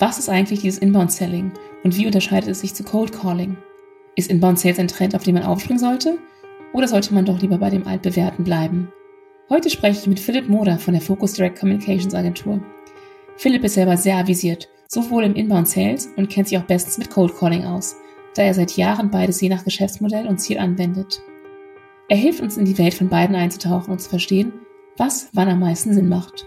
Was ist eigentlich dieses Inbound Selling und wie unterscheidet es sich zu Cold Calling? Ist Inbound Sales ein Trend, auf den man aufspringen sollte? Oder sollte man doch lieber bei dem altbewährten bleiben? Heute spreche ich mit Philipp Moder von der Focus Direct Communications Agentur. Philipp ist selber sehr avisiert, sowohl im Inbound Sales und kennt sich auch bestens mit Cold Calling aus, da er seit Jahren beides je nach Geschäftsmodell und Ziel anwendet. Er hilft uns in die Welt von beiden einzutauchen und zu verstehen, was wann am meisten Sinn macht.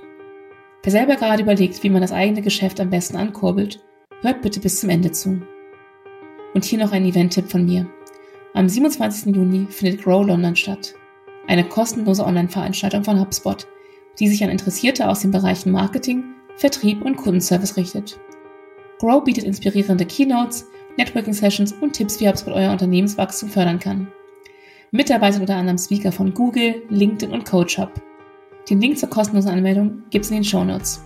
Wer selber gerade überlegt, wie man das eigene Geschäft am besten ankurbelt, hört bitte bis zum Ende zu. Und hier noch ein Event-Tipp von mir. Am 27. Juni findet Grow London statt. Eine kostenlose Online-Veranstaltung von HubSpot, die sich an Interessierte aus den Bereichen Marketing, Vertrieb und Kundenservice richtet. Grow bietet inspirierende Keynotes, Networking-Sessions und Tipps, wie HubSpot euer Unternehmenswachstum fördern kann. Mit dabei sind unter anderem Speaker von Google, LinkedIn und CoachHub. Den Link zur kostenlosen Anmeldung gibt's in den Show Notes.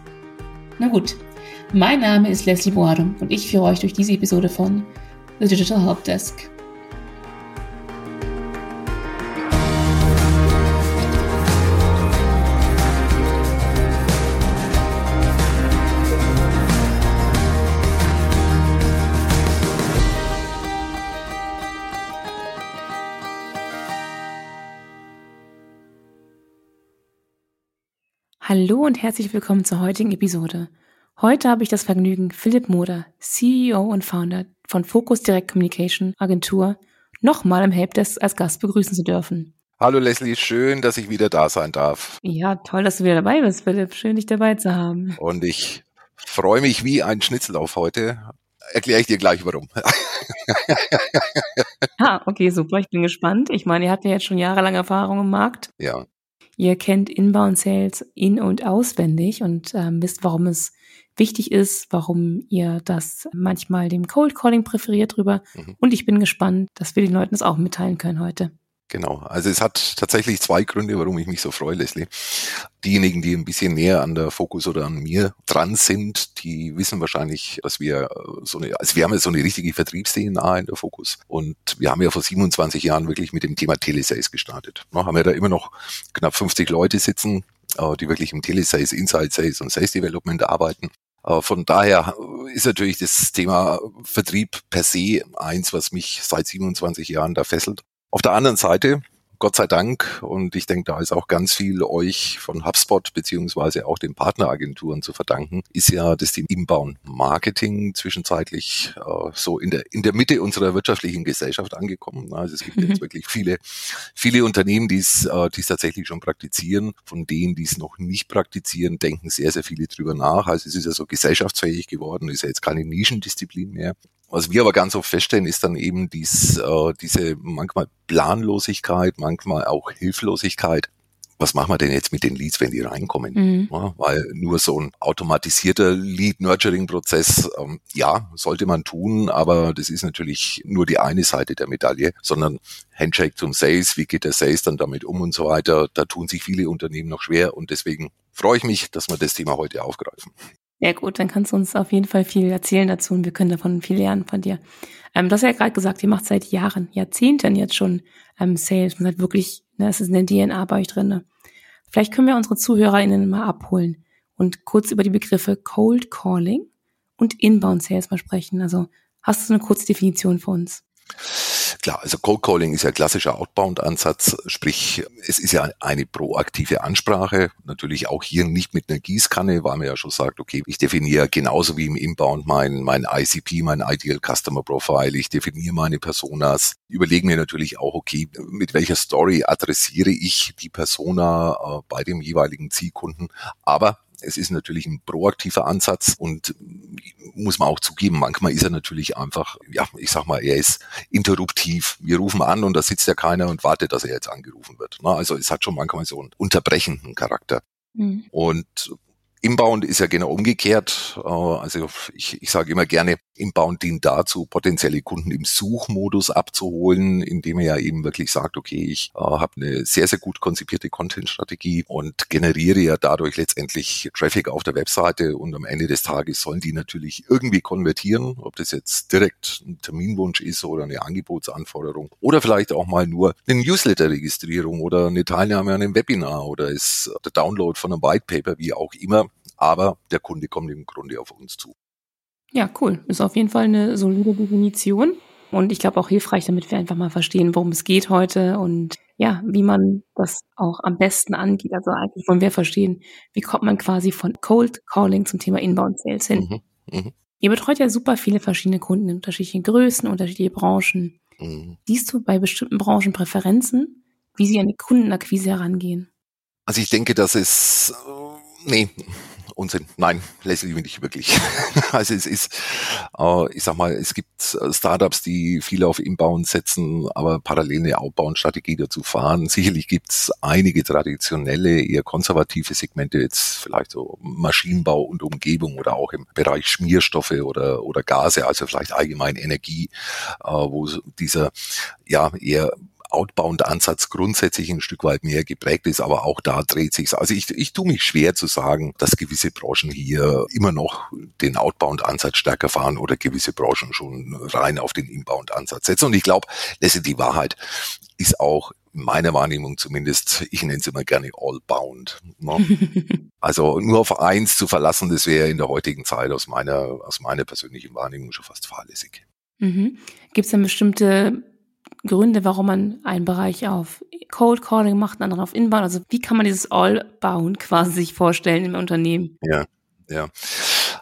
Na gut, mein Name ist Leslie Boadum und ich führe euch durch diese Episode von The Digital Help Desk. Hallo und herzlich willkommen zur heutigen Episode. Heute habe ich das Vergnügen, Philipp Moder, CEO und Founder von Focus Direct Communication Agentur, nochmal im Helpdesk als Gast begrüßen zu dürfen. Hallo Leslie, schön, dass ich wieder da sein darf. Ja, toll, dass du wieder dabei bist, Philipp. Schön, dich dabei zu haben. Und ich freue mich wie ein Schnitzel auf heute. Erkläre ich dir gleich warum. ah, okay, super. Ich bin gespannt. Ich meine, ihr habt ja jetzt schon jahrelang Erfahrung im Markt. Ja. Ihr kennt Inbound Sales in- und auswendig und ähm, wisst, warum es wichtig ist, warum ihr das manchmal dem Cold Calling präferiert drüber. Mhm. Und ich bin gespannt, dass wir den Leuten das auch mitteilen können heute. Genau. Also es hat tatsächlich zwei Gründe, warum ich mich so freue, Leslie. Diejenigen, die ein bisschen näher an der Fokus oder an mir dran sind, die wissen wahrscheinlich, dass wir äh, so eine, also wir haben ja so eine richtige Vertriebs-DNA in der Fokus. Und wir haben ja vor 27 Jahren wirklich mit dem Thema Telesales gestartet. Wir haben ja da immer noch knapp 50 Leute sitzen, äh, die wirklich im Telesales, Inside Sales und Sales Development arbeiten. Äh, von daher ist natürlich das Thema Vertrieb per se eins, was mich seit 27 Jahren da fesselt. Auf der anderen Seite Gott sei Dank, und ich denke, da ist auch ganz viel euch von HubSpot beziehungsweise auch den Partneragenturen zu verdanken, ist ja das Thema Inbound Marketing zwischenzeitlich äh, so in der, in der Mitte unserer wirtschaftlichen Gesellschaft angekommen. Also es gibt mhm. jetzt wirklich viele, viele Unternehmen, die es, äh, die es tatsächlich schon praktizieren. Von denen, die es noch nicht praktizieren, denken sehr, sehr viele drüber nach. Also es ist ja so gesellschaftsfähig geworden, ist ja jetzt keine Nischendisziplin mehr. Was wir aber ganz oft feststellen, ist dann eben dies, äh, diese manchmal Planlosigkeit, manchmal auch Hilflosigkeit. Was machen wir denn jetzt mit den Leads, wenn die reinkommen? Mhm. Ja, weil nur so ein automatisierter Lead-Nurturing-Prozess, ähm, ja, sollte man tun, aber das ist natürlich nur die eine Seite der Medaille, sondern Handshake zum Sales, wie geht der Sales dann damit um und so weiter, da tun sich viele Unternehmen noch schwer und deswegen freue ich mich, dass wir das Thema heute aufgreifen. Ja gut, dann kannst du uns auf jeden Fall viel erzählen dazu und wir können davon viel lernen von dir. Ähm, du hast ja gerade gesagt, ihr macht seit Jahren, Jahrzehnten jetzt schon ähm, Sales und seid wirklich, ne, es ist eine DNA bei euch drinne. Vielleicht können wir unsere ZuhörerInnen mal abholen und kurz über die Begriffe Cold Calling und Inbound Sales mal sprechen. Also hast du eine kurze Definition für uns? Klar, also Cold Calling ist ja klassischer Outbound-Ansatz, sprich, es ist ja eine proaktive Ansprache. Natürlich auch hier nicht mit einer Gießkanne, weil man ja schon sagt, okay, ich definiere genauso wie im Inbound mein, mein ICP, mein Ideal Customer Profile, ich definiere meine Personas, überlege mir natürlich auch, okay, mit welcher Story adressiere ich die Persona äh, bei dem jeweiligen Zielkunden. Aber es ist natürlich ein proaktiver Ansatz und muss man auch zugeben, manchmal ist er natürlich einfach, ja, ich sag mal, er ist interruptiv. Wir rufen an und da sitzt ja keiner und wartet, dass er jetzt angerufen wird. Also es hat schon manchmal so einen unterbrechenden Charakter. Mhm. Und Inbound ist ja genau umgekehrt. Äh, also ich, ich sage immer gerne, Inbound dient dazu, potenzielle Kunden im Suchmodus abzuholen, indem er ja eben wirklich sagt, okay, ich äh, habe eine sehr, sehr gut konzipierte Content-Strategie und generiere ja dadurch letztendlich Traffic auf der Webseite und am Ende des Tages sollen die natürlich irgendwie konvertieren, ob das jetzt direkt ein Terminwunsch ist oder eine Angebotsanforderung oder vielleicht auch mal nur eine Newsletter-Registrierung oder eine Teilnahme an einem Webinar oder ist der Download von einem White Paper, wie auch immer aber der Kunde kommt im Grunde auf uns zu. Ja, cool. Ist auf jeden Fall eine solide Definition. Und ich glaube auch hilfreich, damit wir einfach mal verstehen, worum es geht heute und ja, wie man das auch am besten angeht. Also eigentlich wollen wir verstehen, wie kommt man quasi von Cold Calling zum Thema Inbound Sales hin. Mhm, mh. Ihr betreut ja super viele verschiedene Kunden in unterschiedlichen Größen, unterschiedliche Branchen. Mhm. Siehst du bei bestimmten Branchen Präferenzen, wie sie an die Kundenakquise herangehen? Also ich denke, dass es, äh, nee, Unsinn. Nein, Leslie nicht wirklich. also es ist, äh, ich sag mal, es gibt äh, Startups, die viel auf Inbound setzen, aber parallel eine Outbound-Strategie dazu fahren. Sicherlich gibt es einige traditionelle, eher konservative Segmente, jetzt vielleicht so Maschinenbau und Umgebung oder auch im Bereich Schmierstoffe oder, oder Gase, also vielleicht allgemein Energie, äh, wo dieser ja eher Outbound-Ansatz grundsätzlich ein Stück weit mehr geprägt ist, aber auch da dreht sich's. Also ich, ich tue mich schwer zu sagen, dass gewisse Branchen hier immer noch den Outbound-Ansatz stärker fahren oder gewisse Branchen schon rein auf den Inbound-Ansatz setzen. Und ich glaube, letztendlich die Wahrheit ist auch meiner Wahrnehmung zumindest, ich nenne es immer gerne all-bound. Ne? also nur auf eins zu verlassen, das wäre in der heutigen Zeit aus meiner, aus meiner persönlichen Wahrnehmung schon fast fahrlässig. Mhm. Gibt es denn bestimmte Gründe, warum man einen Bereich auf Cold Calling macht, einen anderen auf Inbound. Also wie kann man dieses All-Bound quasi sich vorstellen im Unternehmen? Ja, ja.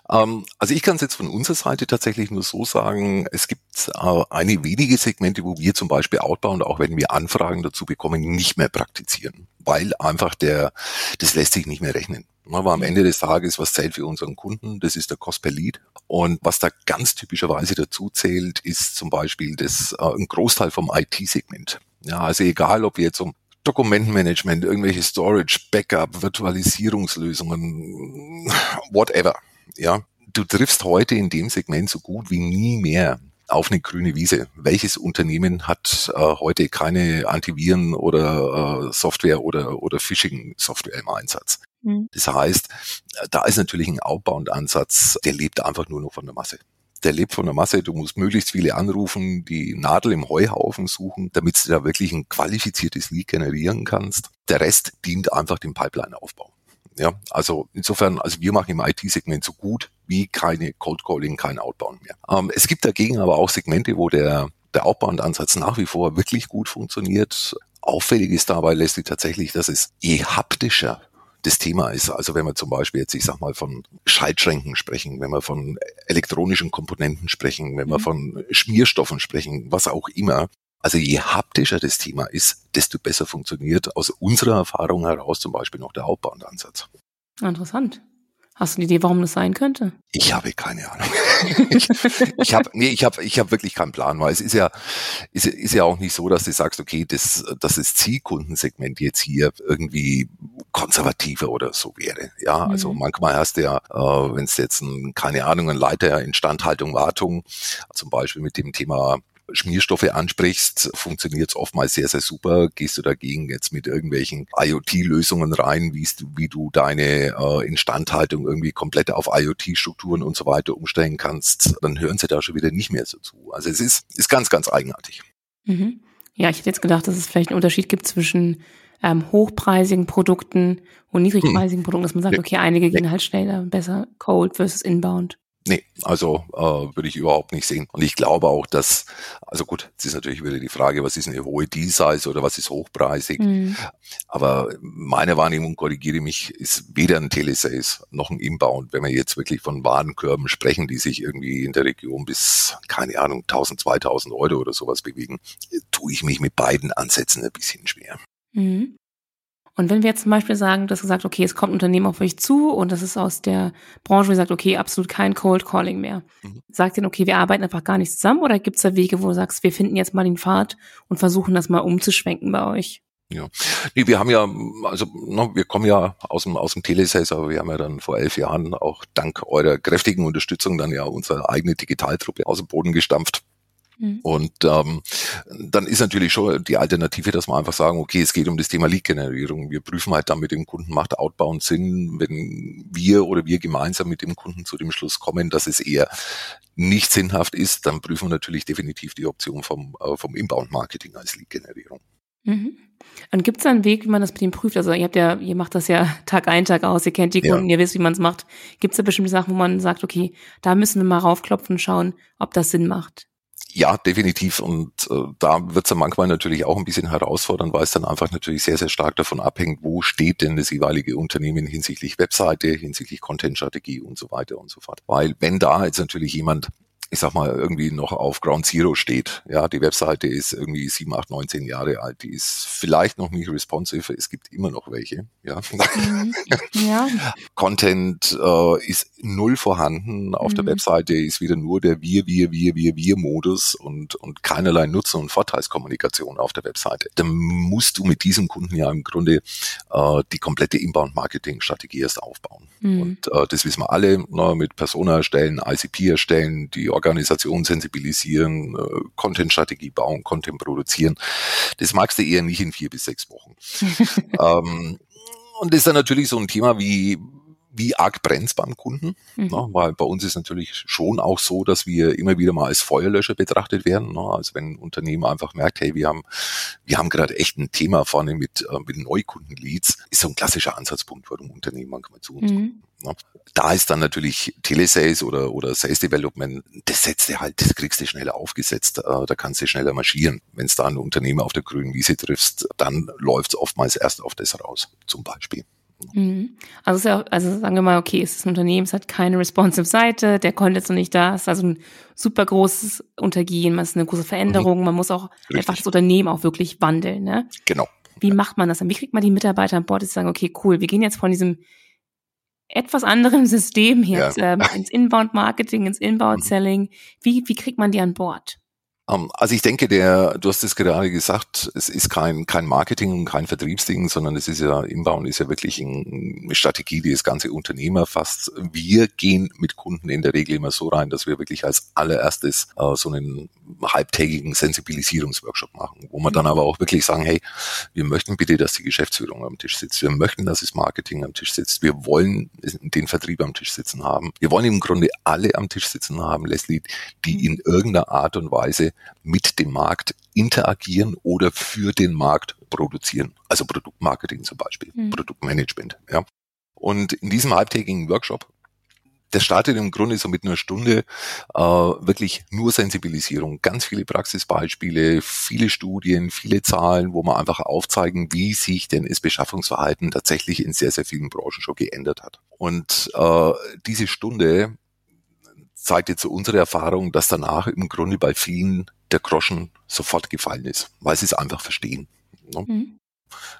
Ähm, also ich kann es jetzt von unserer Seite tatsächlich nur so sagen, es gibt äh, einige wenige Segmente, wo wir zum Beispiel Outbound, auch wenn wir Anfragen dazu bekommen, nicht mehr praktizieren, weil einfach der, das lässt sich nicht mehr rechnen. Aber am Ende des Tages, was zählt für unseren Kunden? Das ist der Cost per Lead. Und was da ganz typischerweise dazu zählt, ist zum Beispiel das, äh, ein Großteil vom IT-Segment. Ja, also egal, ob wir jetzt um Dokumentenmanagement, irgendwelche Storage, Backup, Virtualisierungslösungen, whatever. Ja, du triffst heute in dem Segment so gut wie nie mehr auf eine grüne Wiese. Welches Unternehmen hat äh, heute keine Antiviren oder äh, Software oder, oder Phishing-Software im Einsatz? Mhm. Das heißt, da ist natürlich ein Outbound-Ansatz, der lebt einfach nur noch von der Masse. Der lebt von der Masse. Du musst möglichst viele anrufen, die Nadel im Heuhaufen suchen, damit du da wirklich ein qualifiziertes Lead generieren kannst. Der Rest dient einfach dem Pipeline-Aufbau. Ja, also insofern, also wir machen im IT-Segment so gut wie keine Cold Calling, kein Outbound mehr. Ähm, es gibt dagegen aber auch Segmente, wo der, der Outbound-Ansatz nach wie vor wirklich gut funktioniert. Auffällig ist dabei letztlich tatsächlich, dass es je haptischer das Thema ist. Also wenn wir zum Beispiel jetzt, ich sag mal, von Schaltschränken sprechen, wenn wir von elektronischen Komponenten sprechen, wenn wir mhm. von Schmierstoffen sprechen, was auch immer. Also je haptischer das Thema ist, desto besser funktioniert aus unserer Erfahrung heraus zum Beispiel noch der Outbound-Ansatz. Interessant. Hast du eine Idee, warum das sein könnte? Ich habe keine Ahnung. ich ich habe nee, ich habe ich habe wirklich keinen Plan, weil es ist ja ist, ist ja auch nicht so, dass du sagst, okay, das das ist Zielkundensegment jetzt hier irgendwie konservativer oder so wäre. Ja, also mhm. manchmal hast du ja, äh, wenn es jetzt ein, keine Ahnung, ein Leiter Instandhaltung, Wartung, zum Beispiel mit dem Thema Schmierstoffe ansprichst, funktioniert es oftmals sehr, sehr super. Gehst du dagegen jetzt mit irgendwelchen IoT-Lösungen rein, wie du, wie du deine äh, Instandhaltung irgendwie komplett auf IoT-Strukturen und so weiter umstellen kannst, dann hören sie da schon wieder nicht mehr so zu. Also es ist, ist ganz, ganz eigenartig. Mhm. Ja, ich hätte jetzt gedacht, dass es vielleicht einen Unterschied gibt zwischen ähm, hochpreisigen Produkten und niedrigpreisigen hm. Produkten, dass man sagt, okay, einige gehen halt schneller, besser Cold versus Inbound. Nee, also äh, würde ich überhaupt nicht sehen. Und ich glaube auch, dass, also gut, es ist natürlich wieder die Frage, was ist eine hohe Deal-Size oder was ist hochpreisig. Mhm. Aber meine Wahrnehmung, korrigiere mich, ist weder ein Telesales noch ein Inbound. Wenn wir jetzt wirklich von Warenkörben sprechen, die sich irgendwie in der Region bis, keine Ahnung, 1000, 2000 Euro oder sowas bewegen, tue ich mich mit beiden Ansätzen ein bisschen schwer. Mhm. Und wenn wir jetzt zum Beispiel sagen, dass gesagt, okay, es kommt ein Unternehmen auf euch zu und das ist aus der Branche, wo ihr sagt, okay, absolut kein Cold Calling mehr. Mhm. Sagt ihr, okay, wir arbeiten einfach gar nicht zusammen oder gibt es da Wege, wo du sagst, wir finden jetzt mal den Pfad und versuchen das mal umzuschwenken bei euch? Ja, nee, wir haben ja, also no, wir kommen ja aus dem aus dem Telesales, aber wir haben ja dann vor elf Jahren auch dank eurer kräftigen Unterstützung dann ja unsere eigene Digitaltruppe aus dem Boden gestampft. Mhm. Und ähm, dann ist natürlich schon die Alternative, dass wir einfach sagen, okay, es geht um das Thema Lead-Generierung. Wir prüfen halt dann mit dem Kunden, macht Outbound Sinn, wenn wir oder wir gemeinsam mit dem Kunden zu dem Schluss kommen, dass es eher nicht sinnhaft ist, dann prüfen wir natürlich definitiv die Option vom, äh, vom Inbound-Marketing als Lead-Generierung. Mhm. Und gibt es einen Weg, wie man das mit ihm prüft? Also ihr habt ja, ihr macht das ja Tag ein, Tag aus, ihr kennt die Kunden, ja. ihr wisst, wie man es macht. Gibt es da bestimmte Sachen, wo man sagt, okay, da müssen wir mal raufklopfen und schauen, ob das Sinn macht? Ja, definitiv. Und äh, da wird es dann manchmal natürlich auch ein bisschen herausfordernd, weil es dann einfach natürlich sehr, sehr stark davon abhängt, wo steht denn das jeweilige Unternehmen hinsichtlich Webseite, hinsichtlich Content-Strategie und so weiter und so fort. Weil wenn da jetzt natürlich jemand ich sag mal, irgendwie noch auf Ground Zero steht. Ja, die Webseite ist irgendwie sieben, acht, neunzehn Jahre alt. Die ist vielleicht noch nicht responsive. Es gibt immer noch welche. Ja. Mhm. ja. Content äh, ist null vorhanden. Auf mhm. der Webseite ist wieder nur der Wir, Wir, Wir, Wir, Wir Modus und, und keinerlei Nutzen- und Vorteilskommunikation auf der Webseite. Dann musst du mit diesem Kunden ja im Grunde äh, die komplette Inbound-Marketing-Strategie erst aufbauen. Mhm. Und äh, das wissen wir alle, ne, mit Persona erstellen, ICP erstellen, die Organisation sensibilisieren, äh, Content-Strategie bauen, Content produzieren. Das magst du eher nicht in vier bis sechs Wochen. ähm, und das ist dann natürlich so ein Thema wie, wie arg brennt's beim Kunden? Mhm. Ne? Weil bei uns ist natürlich schon auch so, dass wir immer wieder mal als Feuerlöscher betrachtet werden. Ne? Also wenn ein Unternehmen einfach merkt, hey, wir haben, wir haben gerade echt ein Thema vorne mit, äh, mit Neukundenleads, ist so ein klassischer Ansatzpunkt, warum Unternehmen manchmal zu uns mhm. kommen. Ne? Da ist dann natürlich Telesales oder, oder Sales Development, das setzt du halt, das kriegst du schneller aufgesetzt, äh, da kannst du schneller marschieren. Wenn es da ein Unternehmen auf der grünen Wiese triffst, dann läuft es oftmals erst auf das raus, zum Beispiel. Mhm. Also, ist ja, also sagen wir mal, okay, es ist ein Unternehmen, es hat keine responsive Seite, der Content ist noch nicht da, es ist also ein super großes Untergehen, es ist eine große Veränderung, mhm. man muss auch Richtig. einfach das Unternehmen auch wirklich wandeln. Ne? Genau. Wie macht man das dann? Wie kriegt man die Mitarbeiter an Bord, die sagen, okay, cool, wir gehen jetzt von diesem etwas anderen System jetzt ja. ähm, ins Inbound-Marketing, ins Inbound-Selling. Mhm. Wie, wie kriegt man die an Bord? Ähm, also ich denke, der, du hast es gerade gesagt, es ist kein, kein Marketing und kein Vertriebsding, sondern es ist ja, Inbound ist ja wirklich eine Strategie, die das ganze Unternehmen erfasst. Wir gehen mit Kunden in der Regel immer so rein, dass wir wirklich als allererstes äh, so einen halbtägigen Sensibilisierungsworkshop machen, wo wir dann aber auch wirklich sagen, hey, wir möchten bitte, dass die Geschäftsführung am Tisch sitzt. Wir möchten, dass das Marketing am Tisch sitzt. Wir wollen den Vertrieb am Tisch sitzen haben. Wir wollen im Grunde alle am Tisch sitzen haben, Leslie, die in irgendeiner Art und Weise mit dem Markt interagieren oder für den Markt produzieren. Also Produktmarketing zum Beispiel, mhm. Produktmanagement. Ja. Und in diesem halbtägigen Workshop das startet im Grunde so mit einer Stunde äh, wirklich nur Sensibilisierung, ganz viele Praxisbeispiele, viele Studien, viele Zahlen, wo man einfach aufzeigen, wie sich denn das Beschaffungsverhalten tatsächlich in sehr, sehr vielen Branchen schon geändert hat. Und äh, diese Stunde zeigt jetzt so unsere Erfahrung, dass danach im Grunde bei vielen der Groschen sofort gefallen ist, weil sie es einfach verstehen. Ne? Mhm.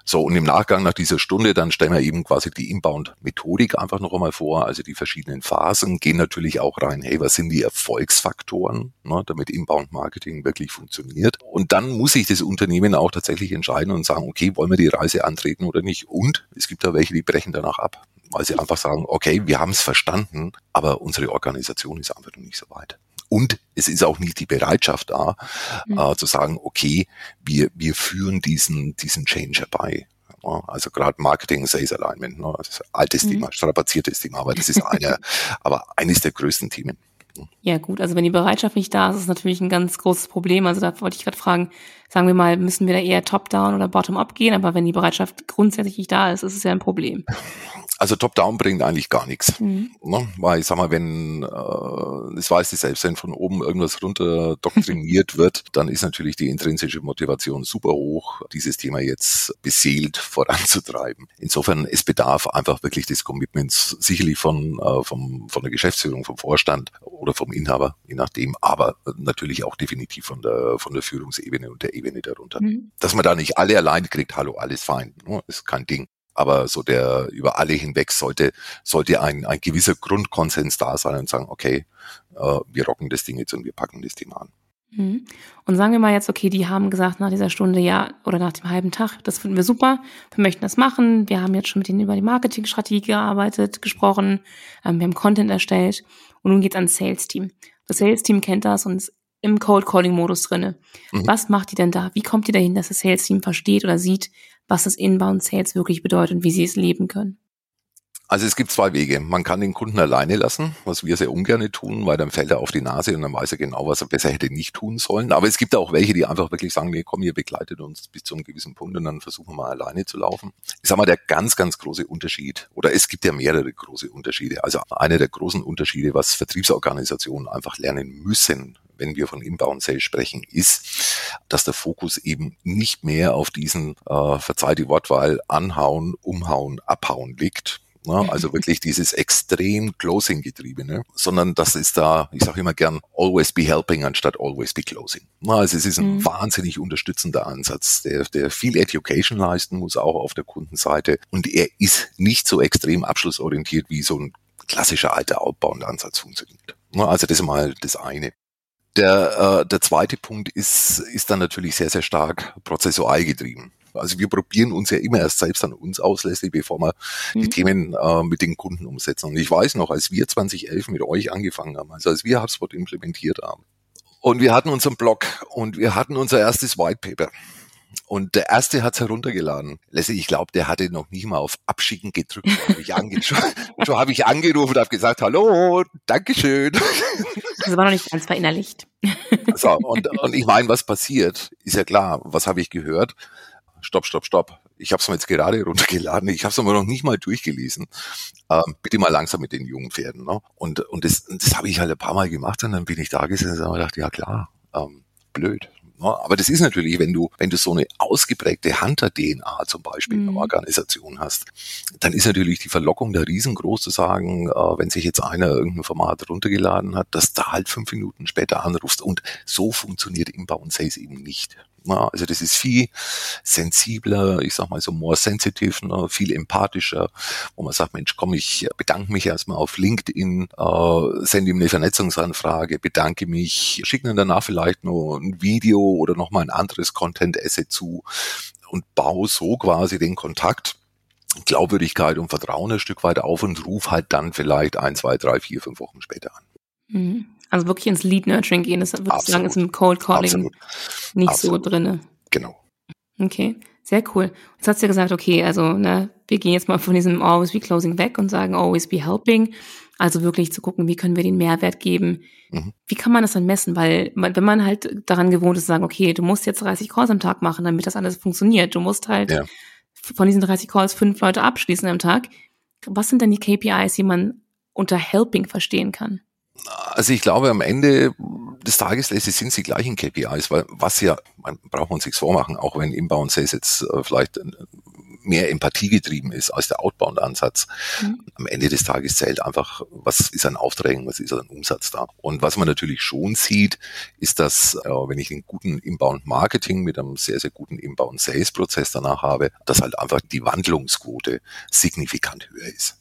So, und im Nachgang nach dieser Stunde, dann stellen wir eben quasi die Inbound-Methodik einfach noch einmal vor, also die verschiedenen Phasen, gehen natürlich auch rein, hey, was sind die Erfolgsfaktoren, ne, damit Inbound-Marketing wirklich funktioniert. Und dann muss sich das Unternehmen auch tatsächlich entscheiden und sagen, okay, wollen wir die Reise antreten oder nicht. Und es gibt da welche, die brechen danach ab, weil sie einfach sagen, okay, wir haben es verstanden, aber unsere Organisation ist einfach noch nicht so weit. Und es ist auch nicht die Bereitschaft da, mhm. äh, zu sagen, okay, wir, wir führen diesen, diesen Change herbei. Also gerade Marketing, Sales Alignment, ne? das ist ein altes mhm. Thema, strapaziertes Thema, aber das ist eine, aber eines der größten Themen. Ja gut, also wenn die Bereitschaft nicht da ist, ist es natürlich ein ganz großes Problem. Also da wollte ich gerade fragen, sagen wir mal, müssen wir da eher top-down oder bottom-up gehen? Aber wenn die Bereitschaft grundsätzlich nicht da ist, ist es ja ein Problem. Also Top-Down bringt eigentlich gar nichts. Mhm. Ne? Weil ich sag mal, wenn, äh, das weiß ich selbst, wenn von oben irgendwas runter doktriniert wird, dann ist natürlich die intrinsische Motivation super hoch, dieses Thema jetzt beseelt voranzutreiben. Insofern, es bedarf einfach wirklich des Commitments, sicherlich von, äh, vom, von der Geschäftsführung, vom Vorstand oder vom Inhaber, je nachdem, aber natürlich auch definitiv von der, von der Führungsebene und der Ebene darunter. Mhm. Dass man da nicht alle allein kriegt, hallo, alles fein, ne? ist kein Ding aber so der über alle hinweg sollte sollte ein, ein gewisser Grundkonsens da sein und sagen, okay, äh, wir rocken das Ding jetzt und wir packen das Thema an. Mhm. Und sagen wir mal jetzt, okay, die haben gesagt nach dieser Stunde, ja, oder nach dem halben Tag, das finden wir super, wir möchten das machen, wir haben jetzt schon mit ihnen über die Marketingstrategie gearbeitet, gesprochen, ähm, wir haben Content erstellt und nun geht's ans Sales-Team. Das Sales-Team kennt das und ist im Cold-Calling-Modus drinne. Mhm. Was macht die denn da? Wie kommt die dahin, dass das Sales-Team versteht oder sieht, was das Inbound Sales wirklich bedeutet und wie sie es leben können? Also es gibt zwei Wege. Man kann den Kunden alleine lassen, was wir sehr ungern tun, weil dann fällt er auf die Nase und dann weiß er genau, was er besser hätte nicht tun sollen. Aber es gibt auch welche, die einfach wirklich sagen, nee, komm, ihr begleitet uns bis zu einem gewissen Punkt und dann versuchen wir mal alleine zu laufen. Ich sag mal, der ganz, ganz große Unterschied, oder es gibt ja mehrere große Unterschiede. Also einer der großen Unterschiede, was Vertriebsorganisationen einfach lernen müssen, wenn wir von Inbound Sales sprechen, ist, dass der Fokus eben nicht mehr auf diesen, äh, verzeih die Wortwahl, anhauen, umhauen, abhauen liegt, Ne? Also wirklich dieses extrem Closing-getriebene, sondern das ist da, ich sage immer gern, always be helping anstatt always be closing. Also es ist ein mhm. wahnsinnig unterstützender Ansatz, der, der viel Education leisten muss, auch auf der Kundenseite. Und er ist nicht so extrem abschlussorientiert, wie so ein klassischer alter Outbound-Ansatz funktioniert. Ne? Also das ist mal das eine. Der, äh, der zweite Punkt ist, ist dann natürlich sehr, sehr stark prozessual getrieben. Also wir probieren uns ja immer erst selbst an uns aus, Leslie, bevor wir mhm. die Themen äh, mit den Kunden umsetzen. Und ich weiß noch, als wir 2011 mit euch angefangen haben, also als wir HubSpot implementiert haben, und wir hatten unseren Blog und wir hatten unser erstes White Paper. Und der erste hat's heruntergeladen. Leslie, ich glaube, der hatte noch nicht mal auf Abschicken gedrückt. Hab ich ange schon schon habe ich angerufen und habe gesagt, hallo, Dankeschön. Das war noch nicht ganz verinnerlicht. So, und, und ich meine, was passiert, ist ja klar. Was habe ich gehört? stopp, stopp, stopp. Ich habe es mir jetzt gerade runtergeladen, ich habe es aber noch nicht mal durchgelesen. Ähm, bitte mal langsam mit den jungen Pferden. Ne? Und, und das, das habe ich halt ein paar Mal gemacht und dann bin ich da gesessen und habe gedacht, ja klar, ähm, blöd. Ne? Aber das ist natürlich, wenn du, wenn du so eine ausgeprägte Hunter-DNA zum Beispiel mhm. in einer Organisation hast, dann ist natürlich die Verlockung da riesengroß zu sagen, äh, wenn sich jetzt einer irgendein Format runtergeladen hat, dass da halt fünf Minuten später anrufst. Und so funktioniert Inbound Sales eben nicht. Ne? Also das ist viel sensibler, ich sag mal so more sensitive, ne? viel empathischer, wo man sagt, Mensch, komm, ich bedanke mich erstmal auf LinkedIn, äh, sende ihm eine Vernetzungsanfrage, bedanke mich, schicke dann danach vielleicht noch ein Video oder nochmal ein anderes Content-Asset zu und baue so quasi den Kontakt Glaubwürdigkeit und Vertrauen ein Stück weit auf und ruf halt dann vielleicht ein, zwei, drei, vier, fünf Wochen später an. Also wirklich ins Lead Nurturing gehen, das würde ich sagen, ist im Cold Calling Absolut. nicht Absolut. so drinne. Genau. Okay, sehr cool. Jetzt hast du ja gesagt, okay, also ne, wir gehen jetzt mal von diesem Always be Closing weg und sagen Always be Helping. Also wirklich zu gucken, wie können wir den Mehrwert geben. Mhm. Wie kann man das dann messen? Weil wenn man halt daran gewohnt ist zu sagen, okay, du musst jetzt 30 Calls am Tag machen, damit das alles funktioniert. Du musst halt ja. von diesen 30 Calls fünf Leute abschließen am Tag. Was sind denn die KPIs, die man unter Helping verstehen kann? Also ich glaube, am Ende des Tages sind sie gleichen KPIs, weil was ja, man braucht uns nichts vormachen, auch wenn Inbound Sales jetzt äh, vielleicht mehr Empathie getrieben ist als der Outbound-Ansatz. Mhm. Am Ende des Tages zählt einfach, was ist an Aufträgen, was ist an Umsatz da. Und was man natürlich schon sieht, ist, dass äh, wenn ich einen guten Inbound-Marketing mit einem sehr, sehr guten Inbound-Sales-Prozess danach habe, dass halt einfach die Wandlungsquote signifikant höher ist.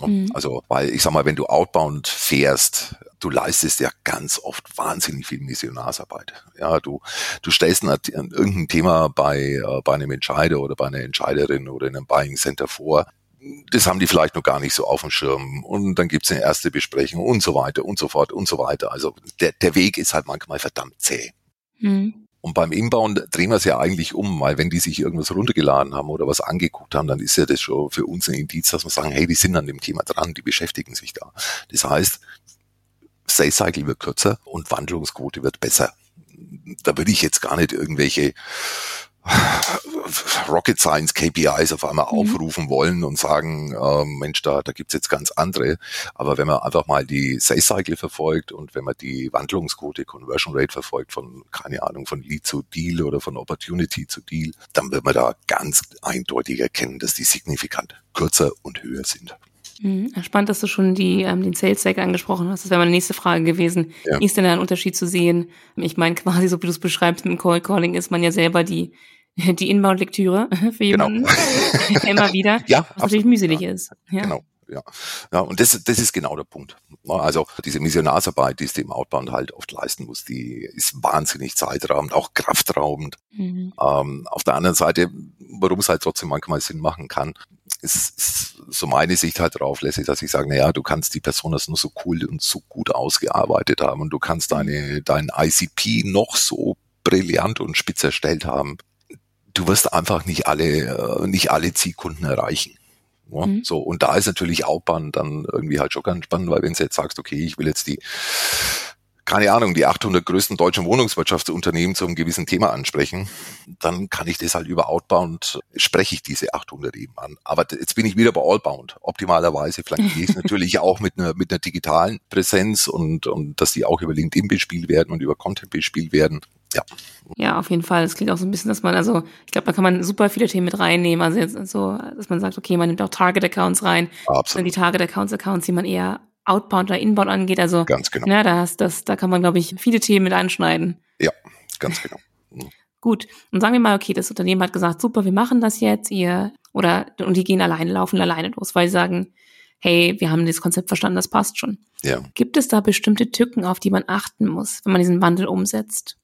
Mhm. Also, weil ich sag mal, wenn du outbound fährst, du leistest ja ganz oft wahnsinnig viel Missionarsarbeit. Ja, du, du stellst ein, irgendein Thema bei, äh, bei einem Entscheider oder bei einer Entscheiderin oder in einem Buying Center vor. Das haben die vielleicht noch gar nicht so auf dem Schirm. Und dann gibt's eine erste Besprechung und so weiter und so fort und so weiter. Also der, der Weg ist halt manchmal verdammt zäh. Mhm. Und beim Inbound drehen wir es ja eigentlich um, weil wenn die sich irgendwas runtergeladen haben oder was angeguckt haben, dann ist ja das schon für uns ein Indiz, dass wir sagen, hey, die sind an dem Thema dran, die beschäftigen sich da. Das heißt, Sales Cycle wird kürzer und Wandlungsquote wird besser. Da würde ich jetzt gar nicht irgendwelche Rocket Science KPIs auf einmal mhm. aufrufen wollen und sagen, äh, Mensch, da, da gibt's jetzt ganz andere. Aber wenn man einfach mal die Sales Cycle verfolgt und wenn man die Wandlungsquote, Conversion Rate verfolgt von, keine Ahnung, von Lead zu Deal oder von Opportunity zu Deal, dann wird man da ganz eindeutig erkennen, dass die signifikant kürzer und höher sind. Mhm. Spannend, dass du schon die, ähm, den Sales Cycle angesprochen hast. Das wäre meine nächste Frage gewesen. Ja. Ist denn da ein Unterschied zu sehen? Ich meine, quasi so wie du es beschreibst mit dem Cold Calling ist man ja selber die die Inbound-Lektüre für genau. jemanden genau. immer wieder, ja, was natürlich mühselig ja. ist. Ja. Genau. Ja, ja, und das, das ist genau der Punkt. Also diese Missionarsarbeit, die es dem Outbound halt oft leisten muss, die ist wahnsinnig zeitraubend, auch kraftraubend. Mhm. Ähm, auf der anderen Seite, warum es halt trotzdem manchmal Sinn machen kann, ist, ist so meine Sicht halt drauf lässt, dass ich sage, na ja, du kannst die Person das nur so cool und so gut ausgearbeitet haben und du kannst deine, dein ICP noch so brillant und spitz erstellt haben du wirst einfach nicht alle, äh, nicht alle Zielkunden erreichen. Ja, mhm. So, und da ist natürlich Outbound dann irgendwie halt schon ganz spannend, weil wenn du jetzt sagst, okay, ich will jetzt die keine Ahnung, die 800 größten deutschen Wohnungswirtschaftsunternehmen zu einem gewissen Thema ansprechen, dann kann ich das halt über Outbound, spreche ich diese 800 eben an. Aber jetzt bin ich wieder bei Allbound. Optimalerweise flankiere ich es natürlich auch mit einer, mit einer digitalen Präsenz und, und dass die auch über LinkedIn bespielt werden und über Content bespielt werden. Ja. Ja, auf jeden Fall. Das klingt auch so ein bisschen, dass man, also ich glaube, da kann man super viele Themen mit reinnehmen. Also jetzt so, dass man sagt, okay, man nimmt auch Target-Accounts rein. Absolut. Die Target-Accounts, Accounts, die man eher Outbound oder Inbound angeht. Also ganz genau. Ja, da, hast, das, da kann man, glaube ich, viele Themen mit anschneiden. Ja, ganz genau. Mhm. Gut. Und sagen wir mal, okay, das Unternehmen hat gesagt, super, wir machen das jetzt, ihr, oder, und die gehen alleine, laufen alleine los, weil sie sagen, hey, wir haben das Konzept verstanden, das passt schon. Ja. Gibt es da bestimmte Tücken, auf die man achten muss, wenn man diesen Wandel umsetzt?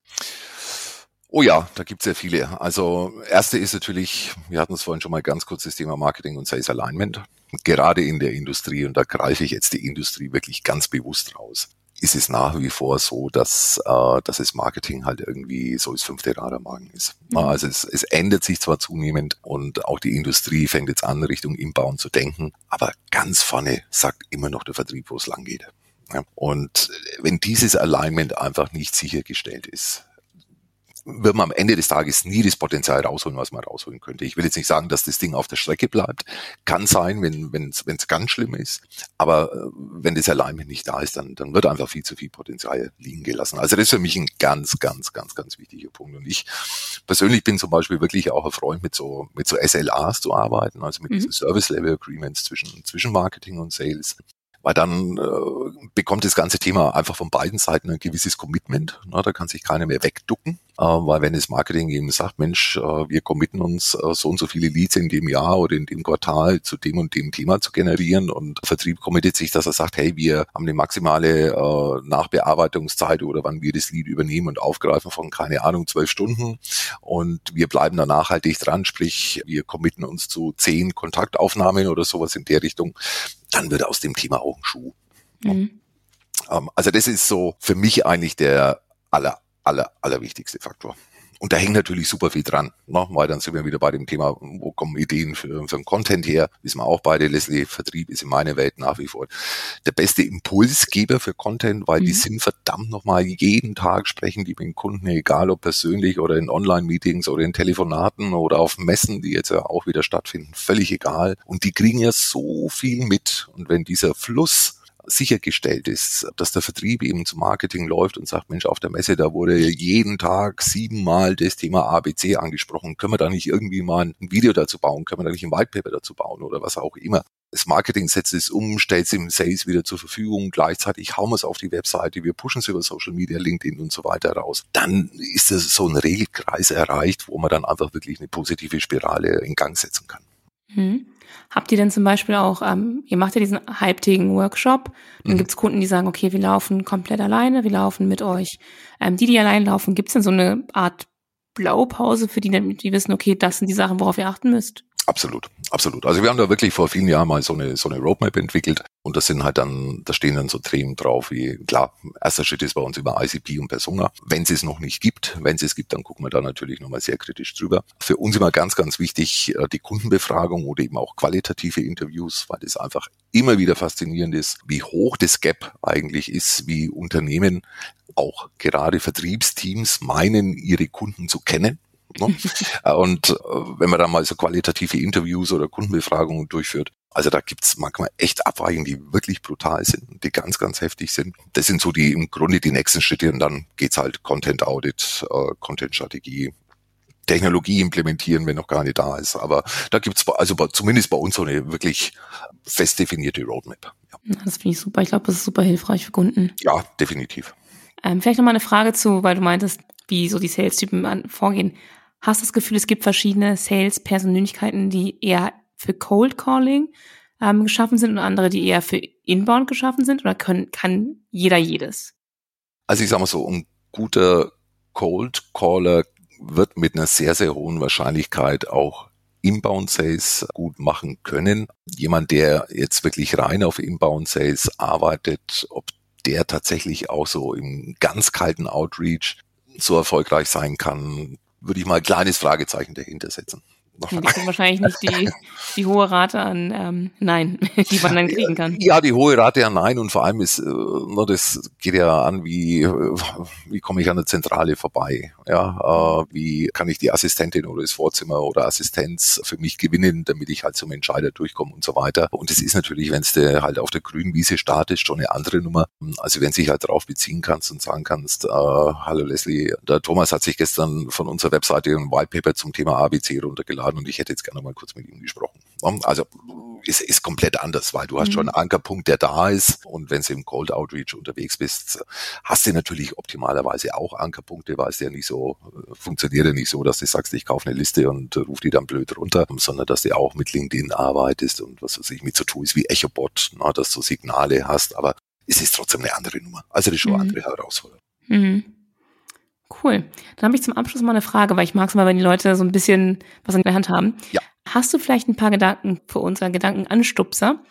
Oh ja, da gibt es sehr viele. Also erste ist natürlich, wir hatten es vorhin schon mal ganz kurz das Thema Marketing und Sales Alignment. Gerade in der Industrie, und da greife ich jetzt die Industrie wirklich ganz bewusst raus, ist es nach wie vor so, dass, äh, dass das Marketing halt irgendwie so das fünfte Rad am Magen ist. Mhm. Also es, es ändert sich zwar zunehmend und auch die Industrie fängt jetzt an, Richtung Inbound zu denken, aber ganz vorne sagt immer noch der Vertrieb, wo es lang geht. Ja. Und wenn dieses Alignment einfach nicht sichergestellt ist, wird man am Ende des Tages nie das Potenzial rausholen, was man rausholen könnte. Ich will jetzt nicht sagen, dass das Ding auf der Strecke bleibt. Kann sein, wenn es wenn es ganz schlimm ist. Aber äh, wenn das Alignment nicht da ist, dann, dann wird einfach viel zu viel Potenzial liegen gelassen. Also das ist für mich ein ganz, ganz, ganz, ganz wichtiger Punkt. Und ich persönlich bin zum Beispiel wirklich auch ein Freund, mit so, mit so SLAs zu arbeiten, also mit mhm. diesen Service Level Agreements zwischen, zwischen Marketing und Sales weil dann äh, bekommt das ganze Thema einfach von beiden Seiten ein gewisses Commitment. Na, da kann sich keiner mehr wegducken, äh, weil wenn das Marketing eben sagt, Mensch, äh, wir committen uns äh, so und so viele Leads in dem Jahr oder in dem Quartal zu dem und dem Thema zu generieren und Vertrieb committet sich, dass er sagt, hey, wir haben eine maximale äh, Nachbearbeitungszeit oder wann wir das Lead übernehmen und aufgreifen von, keine Ahnung, zwölf Stunden. Und wir bleiben da nachhaltig dran, sprich, wir committen uns zu zehn Kontaktaufnahmen oder sowas in der Richtung dann wird aus dem Thema auch ein Schuh. Mhm. Ähm, also das ist so für mich eigentlich der aller, aller, allerwichtigste Faktor. Und da hängt natürlich super viel dran, ne? weil dann sind wir wieder bei dem Thema, wo kommen Ideen für, für den Content her, wissen wir auch beide, Leslie, Vertrieb ist in meiner Welt nach wie vor der beste Impulsgeber für Content, weil mhm. die sind verdammt nochmal jeden Tag sprechen die mit den Kunden, egal ob persönlich oder in Online-Meetings oder in Telefonaten oder auf Messen, die jetzt ja auch wieder stattfinden, völlig egal. Und die kriegen ja so viel mit. Und wenn dieser Fluss sichergestellt ist, dass der Vertrieb eben zum Marketing läuft und sagt, Mensch, auf der Messe, da wurde jeden Tag siebenmal das Thema ABC angesprochen. Können wir da nicht irgendwie mal ein Video dazu bauen? Können wir da nicht ein Whitepaper dazu bauen oder was auch immer? Das Marketing setzt es um, stellt es im Sales wieder zur Verfügung, gleichzeitig hauen wir es auf die Webseite, wir pushen es über Social Media, LinkedIn und so weiter raus. Dann ist es so ein Regelkreis erreicht, wo man dann einfach wirklich eine positive Spirale in Gang setzen kann. Hm. Habt ihr denn zum Beispiel auch, ähm, ihr macht ja diesen halbtägigen Workshop, dann mhm. gibt's Kunden, die sagen, okay, wir laufen komplett alleine, wir laufen mit euch. Ähm, die, die allein laufen, gibt's denn so eine Art Blaupause für die, damit die wissen, okay, das sind die Sachen, worauf ihr achten müsst? Absolut, absolut. Also wir haben da wirklich vor vielen Jahren mal so eine, so eine Roadmap entwickelt und das sind halt dann, da stehen dann so Themen drauf wie, klar, erster Schritt ist bei uns über ICP und Persona. Wenn es es noch nicht gibt, wenn es es gibt, dann gucken wir da natürlich nochmal sehr kritisch drüber. Für uns immer ganz, ganz wichtig, äh, die Kundenbefragung oder eben auch qualitative Interviews, weil das einfach immer wieder faszinierend ist, wie hoch das Gap eigentlich ist, wie Unternehmen auch gerade Vertriebsteams meinen, ihre Kunden zu kennen Ne? und äh, wenn man dann mal so qualitative Interviews oder Kundenbefragungen durchführt, also da gibt's manchmal echt Abweichungen, die wirklich brutal sind, die ganz, ganz heftig sind. Das sind so die im Grunde die nächsten Schritte und dann geht's halt Content Audit, äh, Content Strategie, Technologie implementieren, wenn noch gar nicht da ist. Aber da gibt's also zumindest bei uns so eine wirklich fest definierte Roadmap. Ja. Das finde ich super. Ich glaube, das ist super hilfreich für Kunden. Ja, definitiv. Ähm, vielleicht noch mal eine Frage zu, weil du meintest, wie so die Sales-Typen vorgehen. Hast du das Gefühl, es gibt verschiedene Sales-Persönlichkeiten, die eher für Cold Calling ähm, geschaffen sind und andere, die eher für Inbound geschaffen sind? Oder können, kann jeder jedes? Also ich sage mal so, ein guter Cold Caller wird mit einer sehr, sehr hohen Wahrscheinlichkeit auch Inbound Sales gut machen können. Jemand, der jetzt wirklich rein auf Inbound Sales arbeitet, ob der tatsächlich auch so im ganz kalten Outreach so erfolgreich sein kann, würde ich mal ein kleines Fragezeichen dahinter setzen. Nee, die sind wahrscheinlich nicht die, die hohe Rate an ähm, Nein, die man dann kriegen kann. Ja, die hohe Rate an Nein und vor allem ist, äh, das geht ja an, wie, wie komme ich an der Zentrale vorbei? Ja, äh, wie kann ich die Assistentin oder das Vorzimmer oder Assistenz für mich gewinnen, damit ich halt zum Entscheider durchkomme und so weiter. Und es ist natürlich, wenn du halt auf der grünen Wiese startest, schon eine andere Nummer. Also wenn du dich halt darauf beziehen kannst und sagen kannst, äh, hallo Leslie, der Thomas hat sich gestern von unserer Webseite ein Whitepaper zum Thema ABC runtergeladen und ich hätte jetzt gerne mal kurz mit ihm gesprochen. Also ist, ist komplett anders, weil du hast mhm. schon einen Ankerpunkt, der da ist. Und wenn du im Cold Outreach unterwegs bist, hast du natürlich optimalerweise auch Ankerpunkte, weil es ja nicht so, funktioniert ja nicht so, dass du sagst, ich kaufe eine Liste und ruf die dann blöd runter, sondern dass du auch mit LinkedIn arbeitest und was weiß ich, mit so Tools wie EchoBot, na, dass du Signale hast. Aber es ist trotzdem eine andere Nummer. Also das ist schon eine mhm. andere Herausforderung. Mhm. Cool. Dann habe ich zum Abschluss mal eine Frage, weil ich mag es mal, wenn die Leute so ein bisschen was in der Hand haben. Ja. Hast du vielleicht ein paar Gedanken für uns, einen Gedankenanstupser,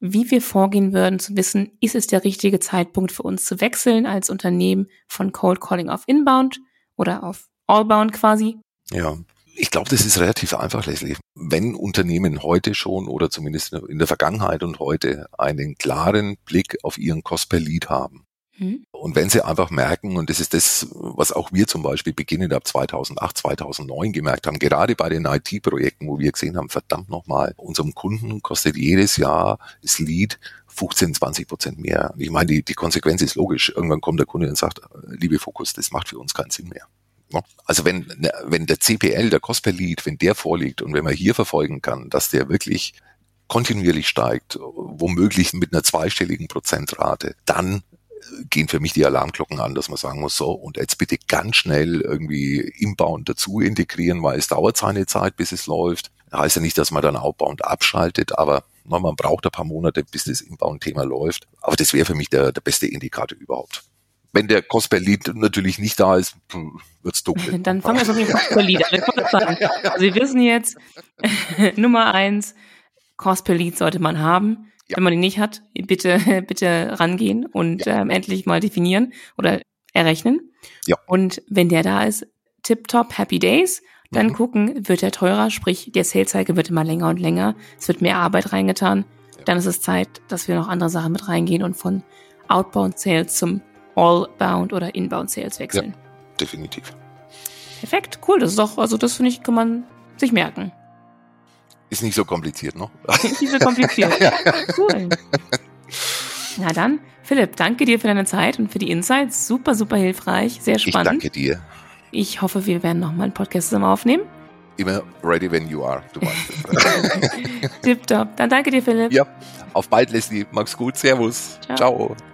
wie wir vorgehen würden, zu wissen, ist es der richtige Zeitpunkt für uns zu wechseln als Unternehmen von Cold Calling auf Inbound oder auf Allbound quasi? Ja, ich glaube, das ist relativ einfach, Leslie. Wenn Unternehmen heute schon oder zumindest in der Vergangenheit und heute einen klaren Blick auf ihren Cost per Lead haben, hm. Und wenn sie einfach merken, und das ist das, was auch wir zum Beispiel beginnend ab 2008, 2009 gemerkt haben, gerade bei den IT-Projekten, wo wir gesehen haben, verdammt nochmal, unserem Kunden kostet jedes Jahr das Lead 15, 20 Prozent mehr. Ich meine, die, die Konsequenz ist logisch. Irgendwann kommt der Kunde und sagt, liebe Fokus, das macht für uns keinen Sinn mehr. Also wenn, wenn der CPL, der Cost per Lead, wenn der vorliegt und wenn man hier verfolgen kann, dass der wirklich kontinuierlich steigt, womöglich mit einer zweistelligen Prozentrate, dann gehen für mich die Alarmglocken an, dass man sagen muss, so, und jetzt bitte ganz schnell irgendwie Inbound dazu integrieren, weil es dauert seine Zeit, bis es läuft. Heißt ja nicht, dass man dann Outbound abschaltet, aber man braucht ein paar Monate, bis das Inbound-Thema läuft. Aber das wäre für mich der, der beste Indikator überhaupt. Wenn der Cost per Lead natürlich nicht da ist, wird's dunkel. Dann fangen wir so mit dem Cost per Lead an. Also wir wissen jetzt, Nummer eins, Cost per Lead sollte man haben. Ja. Wenn man ihn nicht hat, bitte, bitte rangehen und ja. ähm, endlich mal definieren oder errechnen. Ja. Und wenn der da ist, tipptopp, happy days, dann mhm. gucken, wird er teurer, sprich, der Sales Cycle wird immer länger und länger, es wird mehr Arbeit reingetan. Ja. Dann ist es Zeit, dass wir noch andere Sachen mit reingehen und von Outbound Sales zum Allbound oder Inbound Sales wechseln. Ja, definitiv. Perfekt, cool, das ist doch, also das finde ich, kann man sich merken. Ist nicht so kompliziert, ne? nicht so kompliziert. cool. Na dann, Philipp, danke dir für deine Zeit und für die Insights. Super, super hilfreich, sehr spannend. Ich danke dir. Ich hoffe, wir werden nochmal einen Podcast zusammen aufnehmen. Immer ready when you are, du weißt Tipptopp. Dann danke dir, Philipp. Ja, auf bald, Leslie. Mach's gut. Servus. Ciao. Ciao.